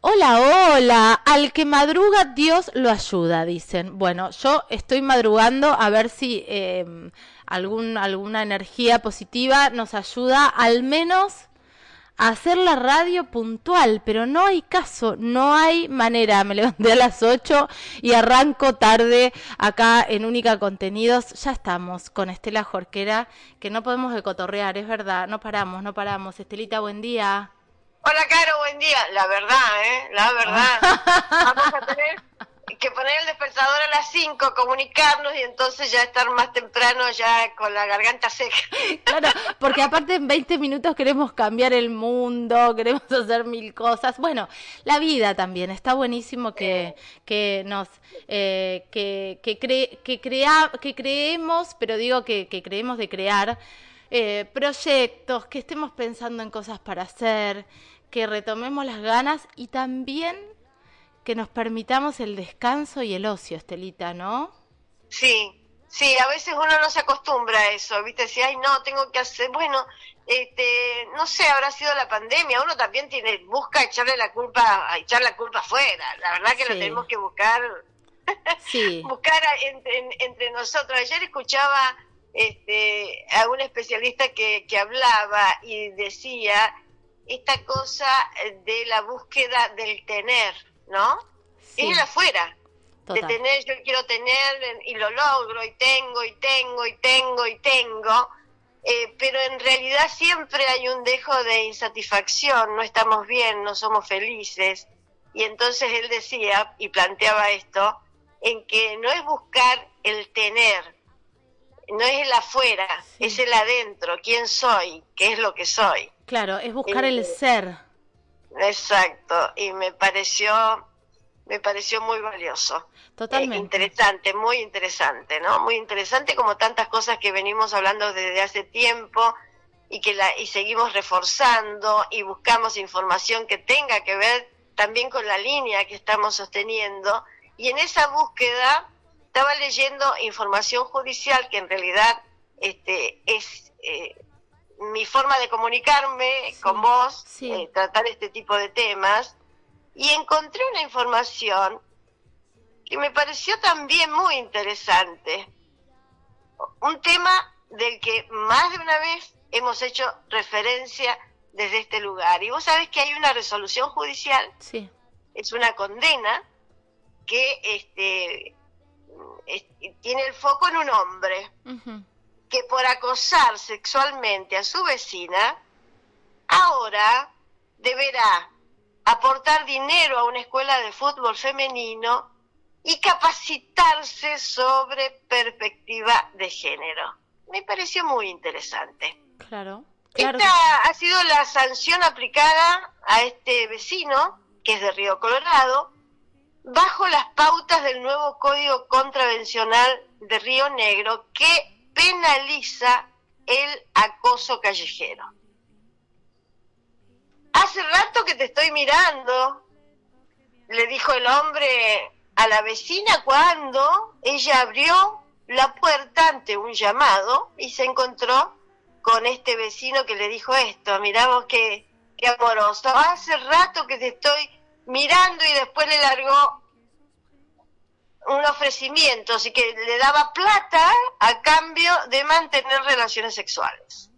Hola, hola. Al que madruga, Dios lo ayuda, dicen. Bueno, yo estoy madrugando a ver si eh, algún, alguna energía positiva nos ayuda al menos a hacer la radio puntual, pero no hay caso, no hay manera. Me levanté a las 8 y arranco tarde acá en Única Contenidos. Ya estamos con Estela Jorquera, que no podemos decotorrear, es verdad, no paramos, no paramos. Estelita, buen día. Hola, Caro, buen día. La verdad, ¿eh? La verdad. Vamos a tener que poner el despertador a las 5, comunicarnos y entonces ya estar más temprano ya con la garganta seca. Claro, porque aparte en 20 minutos queremos cambiar el mundo, queremos hacer mil cosas. Bueno, la vida también. Está buenísimo que, que nos... Eh, que, que, cre, que, crea, que creemos, pero digo que, que creemos de crear eh, proyectos, que estemos pensando en cosas para hacer, que retomemos las ganas y también que nos permitamos el descanso y el ocio, Estelita, ¿no? Sí, sí, a veces uno no se acostumbra a eso, ¿viste? Si, ay, no, tengo que hacer, bueno, este, no sé, habrá sido la pandemia, uno también tiene, busca echarle la culpa, echar la culpa afuera, la verdad que sí. lo tenemos que buscar, sí. buscar entre, entre nosotros. Ayer escuchaba este, a un especialista que, que hablaba y decía esta cosa de la búsqueda del tener, ¿no? Sí. Es el afuera, Total. de tener, yo quiero tener y lo logro y tengo y tengo y tengo y tengo, eh, pero en realidad siempre hay un dejo de insatisfacción, no estamos bien, no somos felices. Y entonces él decía y planteaba esto, en que no es buscar el tener, no es el afuera, sí. es el adentro, quién soy, qué es lo que soy. Claro, es buscar el ser. Exacto, y me pareció me pareció muy valioso. Totalmente. Eh, interesante, muy interesante, ¿no? Muy interesante como tantas cosas que venimos hablando desde hace tiempo y que la y seguimos reforzando y buscamos información que tenga que ver también con la línea que estamos sosteniendo y en esa búsqueda estaba leyendo información judicial que en realidad este es eh, mi forma de comunicarme sí, con vos, sí. eh, tratar este tipo de temas, y encontré una información que me pareció también muy interesante. Un tema del que más de una vez hemos hecho referencia desde este lugar. Y vos sabés que hay una resolución judicial, sí. es una condena que este, es, tiene el foco en un hombre. Uh -huh que por acosar sexualmente a su vecina, ahora deberá aportar dinero a una escuela de fútbol femenino y capacitarse sobre perspectiva de género. Me pareció muy interesante. Claro. claro. Esta ha sido la sanción aplicada a este vecino, que es de Río Colorado, bajo las pautas del nuevo Código Contravencional de Río Negro, que penaliza el acoso callejero. Hace rato que te estoy mirando, le dijo el hombre a la vecina cuando ella abrió la puerta ante un llamado y se encontró con este vecino que le dijo esto, miramos qué, qué amoroso, hace rato que te estoy mirando y después le largó un ofrecimiento, así que le daba plata a cambio de mantener relaciones sexuales.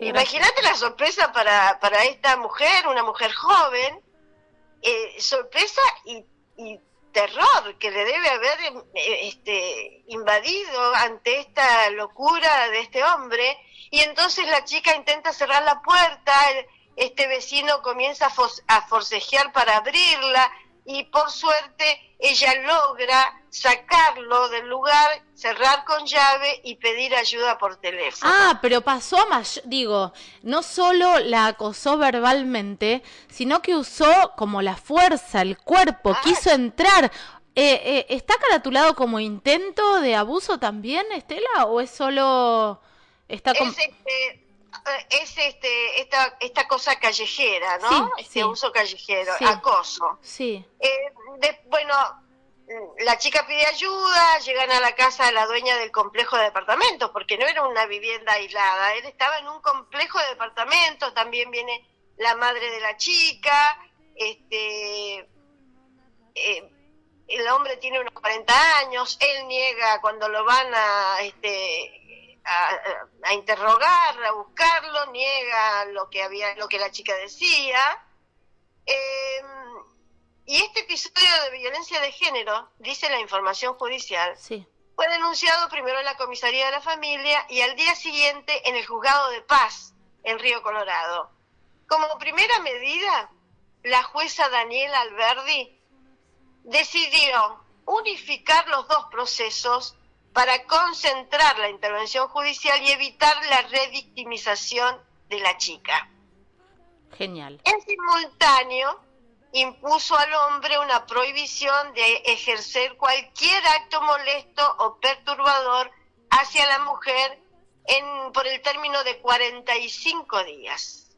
Imagínate la sorpresa para, para esta mujer, una mujer joven, eh, sorpresa y, y, terror que le debe haber eh, este, invadido ante esta locura de este hombre, y entonces la chica intenta cerrar la puerta, este vecino comienza a, for a forcejear para abrirla, y por suerte ella logra sacarlo del lugar, cerrar con llave y pedir ayuda por teléfono. Ah, pero pasó más, digo, no solo la acosó verbalmente, sino que usó como la fuerza, el cuerpo, ah. quiso entrar. Eh, eh, ¿Está caratulado como intento de abuso también, Estela? ¿O es solo... Está como... es, este, es este esta esta cosa callejera, ¿no? Sí, este sí. uso callejero, Sí. acoso. Sí, Eh, de- bueno, la chica pide ayuda, llegan a la casa de la dueña del complejo de departamentos, porque no era una vivienda aislada, él estaba en un complejo de departamentos, también viene la madre de la chica, este, eh, el hombre tiene unos 40 años, él niega cuando lo van a, este, a, interrogar, a buscarlo, niega lo que había, lo que la chica decía. Em, y este episodio de violencia de género, dice la información judicial, fue denunciado primero en la comisaría de la familia y al día siguiente en el juzgado de paz en Río Colorado. Como primera medida, la jueza Daniela Alberdi decidió unificar los dos procesos para concentrar la intervención judicial y evitar la revictimización de la chica. Genial. En simultáneo, impuso al hombre una prohibición de ejercer cualquier acto molesto o perturbador hacia la mujer en, por el término de 45 días.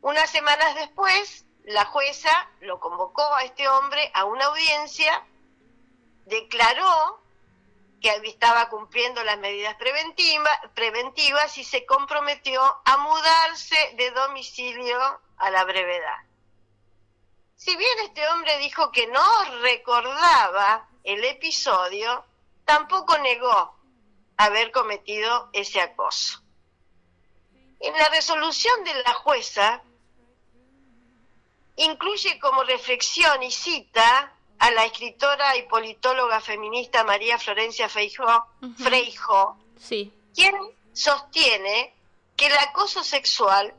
Unas semanas después, la jueza lo convocó a este hombre a una audiencia, declaró que estaba cumpliendo las medidas preventivas y se comprometió a mudarse de domicilio a la brevedad. Si bien este hombre dijo que no recordaba el episodio, tampoco negó haber cometido ese acoso. En la resolución de la jueza incluye como reflexión y cita a la escritora y politóloga feminista María Florencia Freijo, quien sostiene que el acoso sexual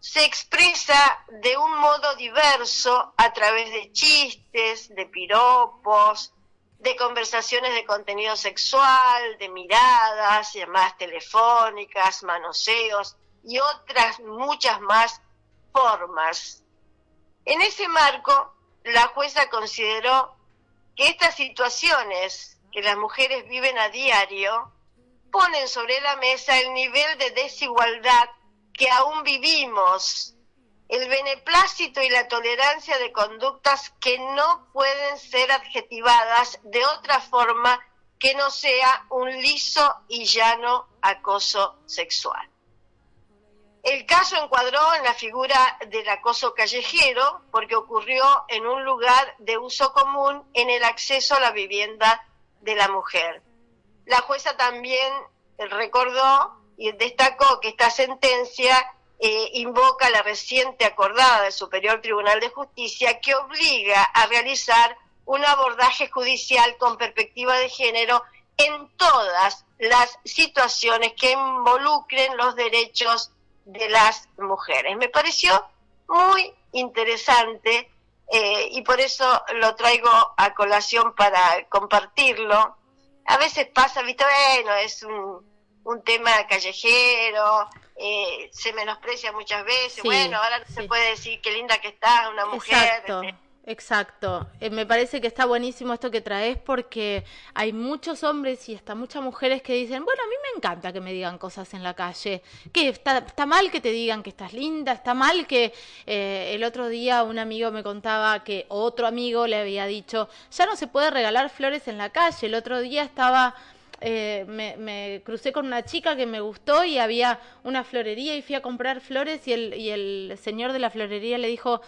se expresa de un modo diverso a través de chistes, de piropos, de conversaciones de contenido sexual, de miradas, llamadas telefónicas, manoseos y otras muchas más formas. En ese marco, la jueza consideró que estas situaciones que las mujeres viven a diario ponen sobre la mesa el nivel de desigualdad que aún vivimos, el beneplácito y la tolerancia de conductas que no pueden ser adjetivadas de otra forma que no sea un liso y llano acoso sexual. El caso encuadró en la figura del acoso callejero porque ocurrió en un lugar de uso común en el acceso a la vivienda de la mujer. La jueza también recordó y destacó que esta sentencia eh, invoca la reciente acordada del Superior Tribunal de Justicia que obliga a realizar un abordaje judicial con perspectiva de género en todas las situaciones que involucren los derechos de las mujeres. Me pareció muy interesante eh, y por eso lo traigo a colación para compartirlo. A veces pasa, viste, bueno, es un, un tema callejero, eh, se menosprecia muchas veces, bueno, ahora no se puede decir qué linda que está una mujer. Exacto, eh, me parece que está buenísimo esto que traes porque hay muchos hombres y hasta muchas mujeres que dicen, bueno, a mí me encanta que me digan cosas en la calle, que está, mal que te digan que estás linda, está mal que eh, el otro día un amigo me contaba que otro amigo le había dicho, ya no se puede regalar flores en la calle, el otro día estaba... Eh, me, me, crucé con una chica que me gustó y había una florería y fui a comprar flores y el, y el señor de la florería le dijo,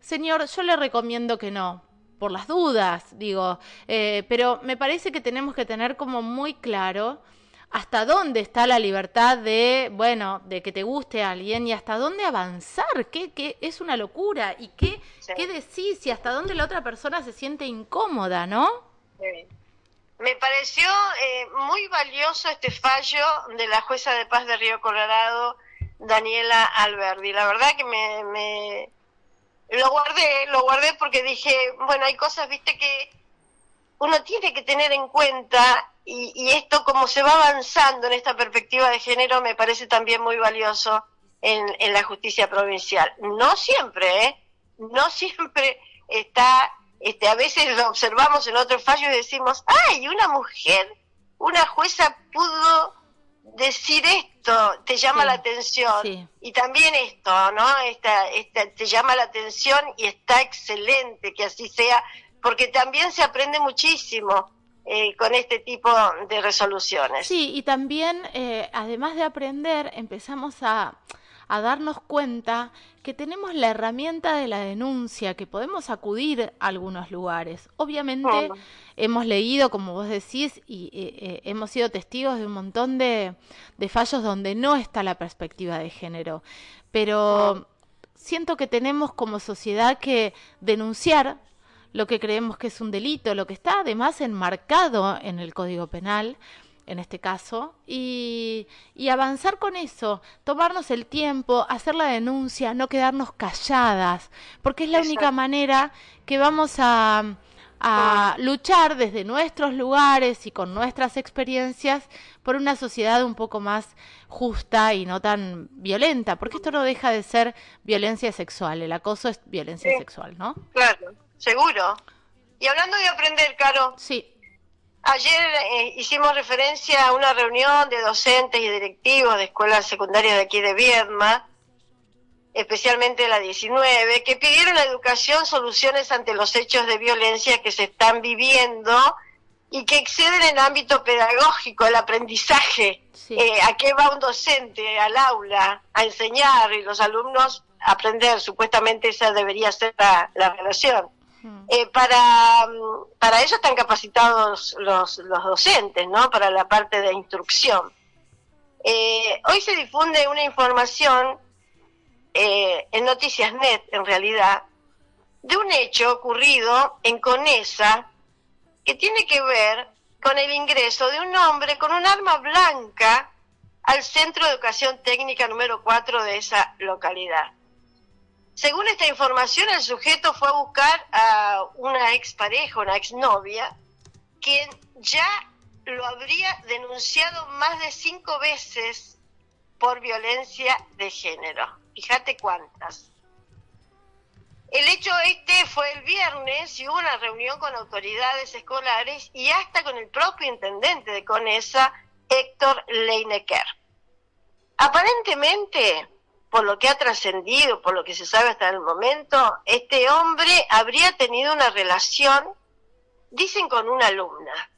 Señor, yo le recomiendo que no, por las dudas, digo, eh, pero me parece que tenemos que tener como muy claro hasta dónde está la libertad de, bueno, de que te guste a alguien y hasta dónde avanzar, que, es una locura y qué, qué decís y hasta dónde la otra persona se siente incómoda, ¿no? Me pareció eh, muy valioso este fallo de la jueza de paz de Río Colorado, Daniela Alberdi. La verdad que me lo guardé, lo guardé porque dije, bueno, hay cosas, viste, que uno tiene que tener en cuenta y, esto como se va avanzando en esta perspectiva de género me parece también muy valioso en, en la justicia provincial. No siempre, ¿eh? No siempre está, este, a veces lo observamos en otros fallos y decimos, ay, una mujer, una jueza pudo decir esto te llama la atención y también esto, ¿no? Esta, esta, te llama la atención y está excelente que así sea, porque también se aprende muchísimo eh, con este tipo de resoluciones. Sí, y también, eh, además de aprender, empezamos a, a darnos cuenta que tenemos la herramienta de la denuncia, que podemos acudir a algunos lugares. Obviamente hemos leído, como vos decís, y eh, eh, hemos sido testigos de un montón de, de, fallos donde no está la perspectiva de género, pero siento que tenemos como sociedad que denunciar lo que creemos que es un delito, lo que está además enmarcado en el Código Penal, en este caso, y, avanzar con eso, tomarnos el tiempo, hacer la denuncia, no quedarnos calladas, porque es la única manera que vamos a, a luchar desde nuestros lugares y con nuestras experiencias por una sociedad un poco más justa y no tan violenta, porque esto no deja de ser violencia sexual, el acoso es violencia sexual, ¿no? Claro, seguro. Y hablando de aprender, Caro. Sí. Ayer eh, hicimos referencia a una reunión de docentes y directivos de escuelas secundarias de aquí de Viedma, especialmente la 19, que pidieron a educación soluciones ante los hechos de violencia que se están viviendo y que exceden el ámbito pedagógico, el aprendizaje. Eh, ¿A qué va un docente al aula a enseñar y los alumnos a aprender? Supuestamente esa debería ser la relación. Eh, para, mm, para eso están capacitados los, los docentes, ¿no? Para la parte de instrucción. Eh, hoy se difunde una información eh, en Noticias Net, en realidad, de un hecho ocurrido en Conesa que tiene que ver con el ingreso de un hombre con un arma blanca al Centro de Educación Técnica número 4 de esa localidad. Según esta información, el sujeto fue a buscar a una expareja, una exnovia, quien ya lo habría denunciado más de cinco veces por violencia de género. Fíjate cuántas. El hecho este fue el viernes y hubo una reunión con autoridades escolares y hasta con el propio intendente de CONESA, Héctor Leinecker. Aparentemente, por lo que ha trascendido, por lo que se sabe hasta el momento, este hombre habría tenido una relación, dicen, con una alumna.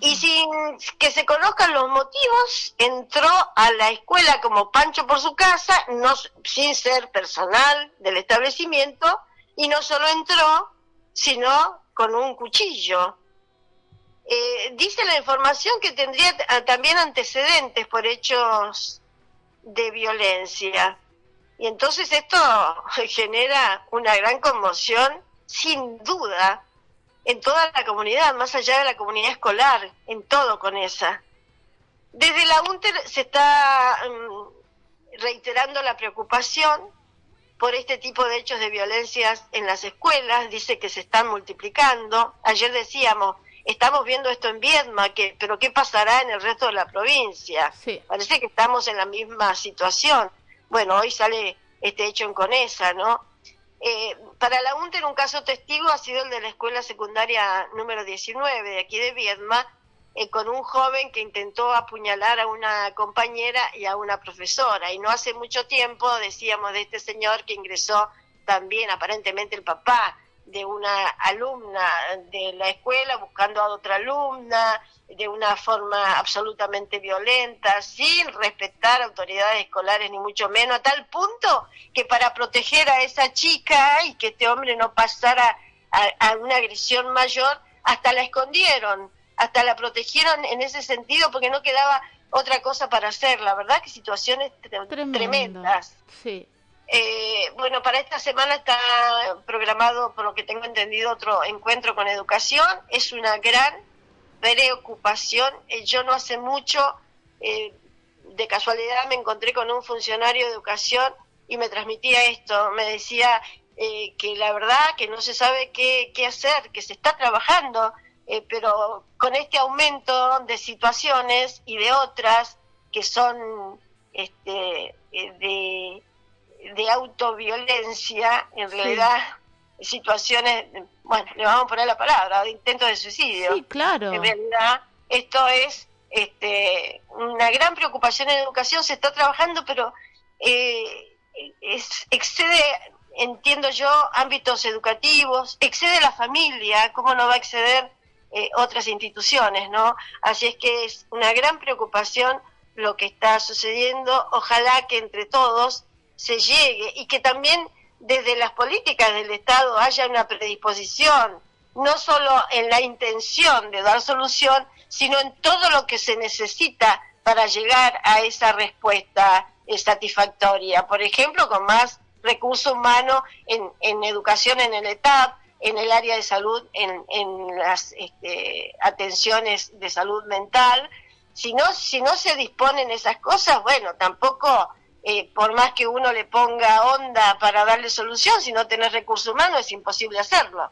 Y sin que se conozcan los motivos, entró a la escuela como Pancho por su casa, no, sin ser personal del establecimiento, y no solo entró, sino con un cuchillo. Eh, dice la información que tendría también antecedentes por hechos de violencia. Y entonces esto genera una gran conmoción, sin duda, en toda la comunidad, más allá de la comunidad escolar, en todo con esa. Desde la UNTER se está mm, reiterando la preocupación por este tipo de hechos de violencias en las escuelas, dice que se están multiplicando. Ayer decíamos, estamos viendo esto en Viedma, que, pero ¿qué pasará en el resto de la provincia? Parece que estamos en la misma situación. Bueno, hoy sale este hecho en Conesa, ¿no? Eh, para la UNTER un caso testigo ha sido el de la escuela secundaria número 19 de aquí de Viedma, eh, con un joven que intentó apuñalar a una compañera y a una profesora. Y no hace mucho tiempo decíamos de este señor que ingresó también aparentemente el papá de una alumna de la escuela buscando a otra alumna de una forma absolutamente violenta, sin respetar autoridades escolares ni mucho menos, a tal punto que para proteger a esa chica y que este hombre no pasara a, una agresión mayor, hasta la escondieron, hasta la protegieron en ese sentido porque no quedaba otra cosa para hacer, la verdad que situaciones tremendas. Sí. Eh, bueno, para esta semana está programado, por lo que tengo entendido, otro encuentro con educación. Es una gran preocupación. Eh, yo no hace mucho, eh, de casualidad, me encontré con un funcionario de educación y me transmitía esto. Me decía que la verdad que no se sabe qué, qué hacer, que se está trabajando, pero con este aumento de situaciones y de otras que son este, de de autoviolencia, en realidad situaciones, bueno, le vamos a poner la palabra, de intento de suicidio. Sí, claro. En realidad esto es este, una gran preocupación en educación, se está trabajando, pero eh, es, excede, entiendo yo, ámbitos educativos, excede la familia, ¿cómo no va a exceder eh, otras instituciones, no? Así es que es una gran preocupación lo que está sucediendo, ojalá que entre todos se llegue y que también desde las políticas del Estado haya una predisposición, no solo en la intención de dar solución, sino en todo lo que se necesita para llegar a esa respuesta satisfactoria. Por ejemplo, con más recurso humano en, en educación en el ETAP, en el área de salud, en, en las este, atenciones de salud mental. Si no, si no se disponen esas cosas, bueno, tampoco, eh, por más que uno le ponga onda para darle solución, si no tenés recurso humano, es imposible hacerlo.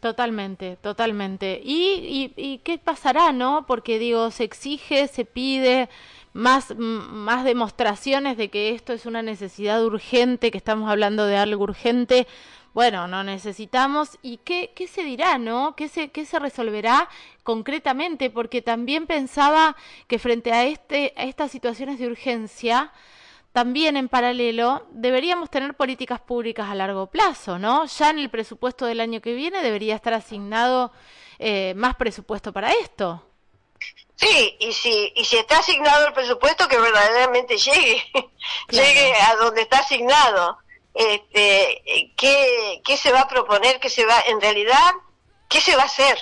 Totalmente, totalmente. ¿Y, y, y qué pasará, no? Porque digo, se exige, se pide más, más demostraciones de que esto es una necesidad urgente, que estamos hablando de algo urgente. Bueno, no necesitamos. ¿Y qué, qué se dirá, no? ¿Qué se, ¿Qué se resolverá concretamente? Porque también pensaba que frente a, este, a estas situaciones de urgencia, también en paralelo deberíamos tener políticas públicas a largo plazo, ¿no? Ya en el presupuesto del año que viene debería estar asignado eh, más presupuesto para esto. Sí, y si, y si está asignado el presupuesto, que verdaderamente llegue, llegue a donde está asignado. Este, ¿qué, ¿Qué se va a proponer? ¿Qué se va, en realidad, qué se va a hacer?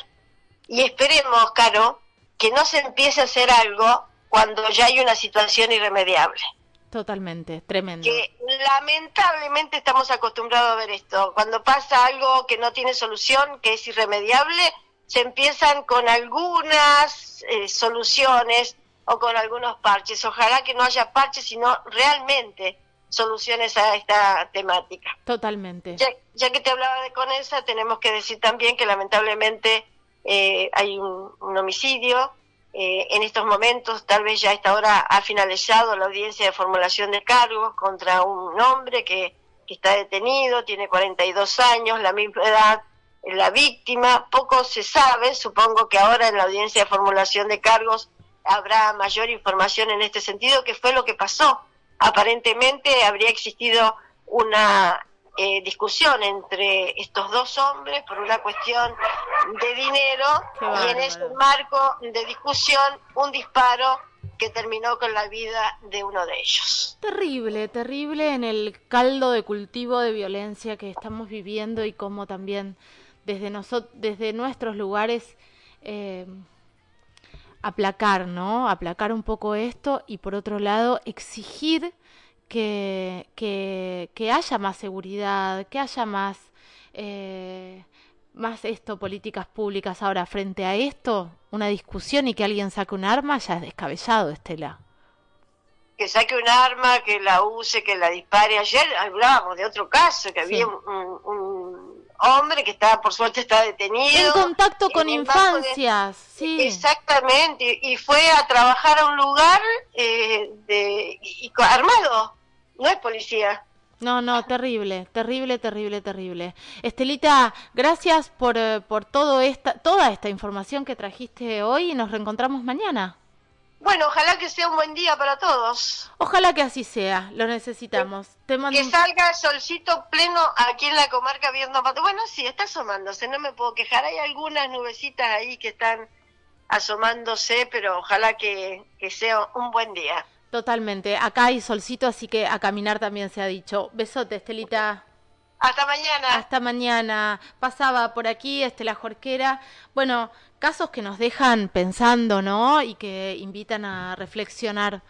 Y esperemos, Caro, que no se empiece a hacer algo cuando ya hay una situación irremediable. Totalmente, tremendo. Que lamentablemente estamos acostumbrados a ver esto. Cuando pasa algo que no tiene solución, que es irremediable, se empiezan con algunas eh, soluciones o con algunos parches. Ojalá que no haya parches, sino realmente soluciones a esta temática. Totalmente. Ya, que te hablaba de Conesa, tenemos que decir también que lamentablemente eh, hay un, un homicidio eh, en estos momentos, tal vez ya a esta hora ha finalizado la audiencia de formulación de cargos contra un hombre que, que está detenido, tiene 42 años, la misma edad la víctima, poco se sabe, supongo que ahora en la audiencia de formulación de cargos habrá mayor información en este sentido, que fue lo que pasó. Aparentemente habría existido una eh, discusión entre estos dos hombres por una cuestión de dinero y en ese marco de discusión un disparo que terminó con la vida de uno de ellos. Terrible, terrible en el caldo de cultivo de violencia que estamos viviendo y cómo también desde, desde nuestros lugares eh, aplacar, ¿no? Aplacar un poco esto y por otro lado exigir que, que, que haya más seguridad, que haya más, eh, más esto, políticas públicas. Ahora, frente a esto, una discusión y que alguien saque un arma ya es descabellado, Estela. Que saque un arma, que la use, que la dispare. Ayer hablábamos de otro caso, que había un, un, hombre que está, por suerte, está detenido. En contacto con infancias, sí. Exactamente, y fue a trabajar a un lugar eh, de, y, y armado no es policía. No, no, terrible, terrible, terrible, terrible. Estelita, gracias por, eh, por todo esta, toda esta información que trajiste hoy y nos reencontramos mañana. Bueno, ojalá que sea un buen día para todos. Ojalá que así sea, lo necesitamos. Te mando... Que salga solcito pleno aquí en la comarca viendo... Bueno, sí, está asomándose, no me puedo quejar. Hay algunas nubecitas ahí que están asomándose, pero ojalá que, que sea un buen día. Totalmente. Acá hay solcito, así que a caminar también se ha dicho. Besote, Estelita. Hasta mañana. Hasta mañana. Pasaba por aquí Estela Jorquera. Bueno, casos que nos dejan pensando, ¿no? Y que invitan a reflexionar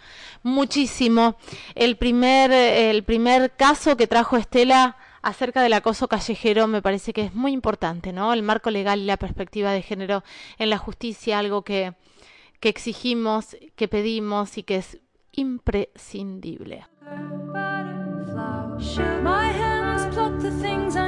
muchísimo. El primer, el primer caso que trajo Estela acerca del acoso callejero me parece que es muy importante, ¿no? El marco legal y la perspectiva de género en la justicia, algo que, que exigimos, que pedimos y que es imprescindible. the things I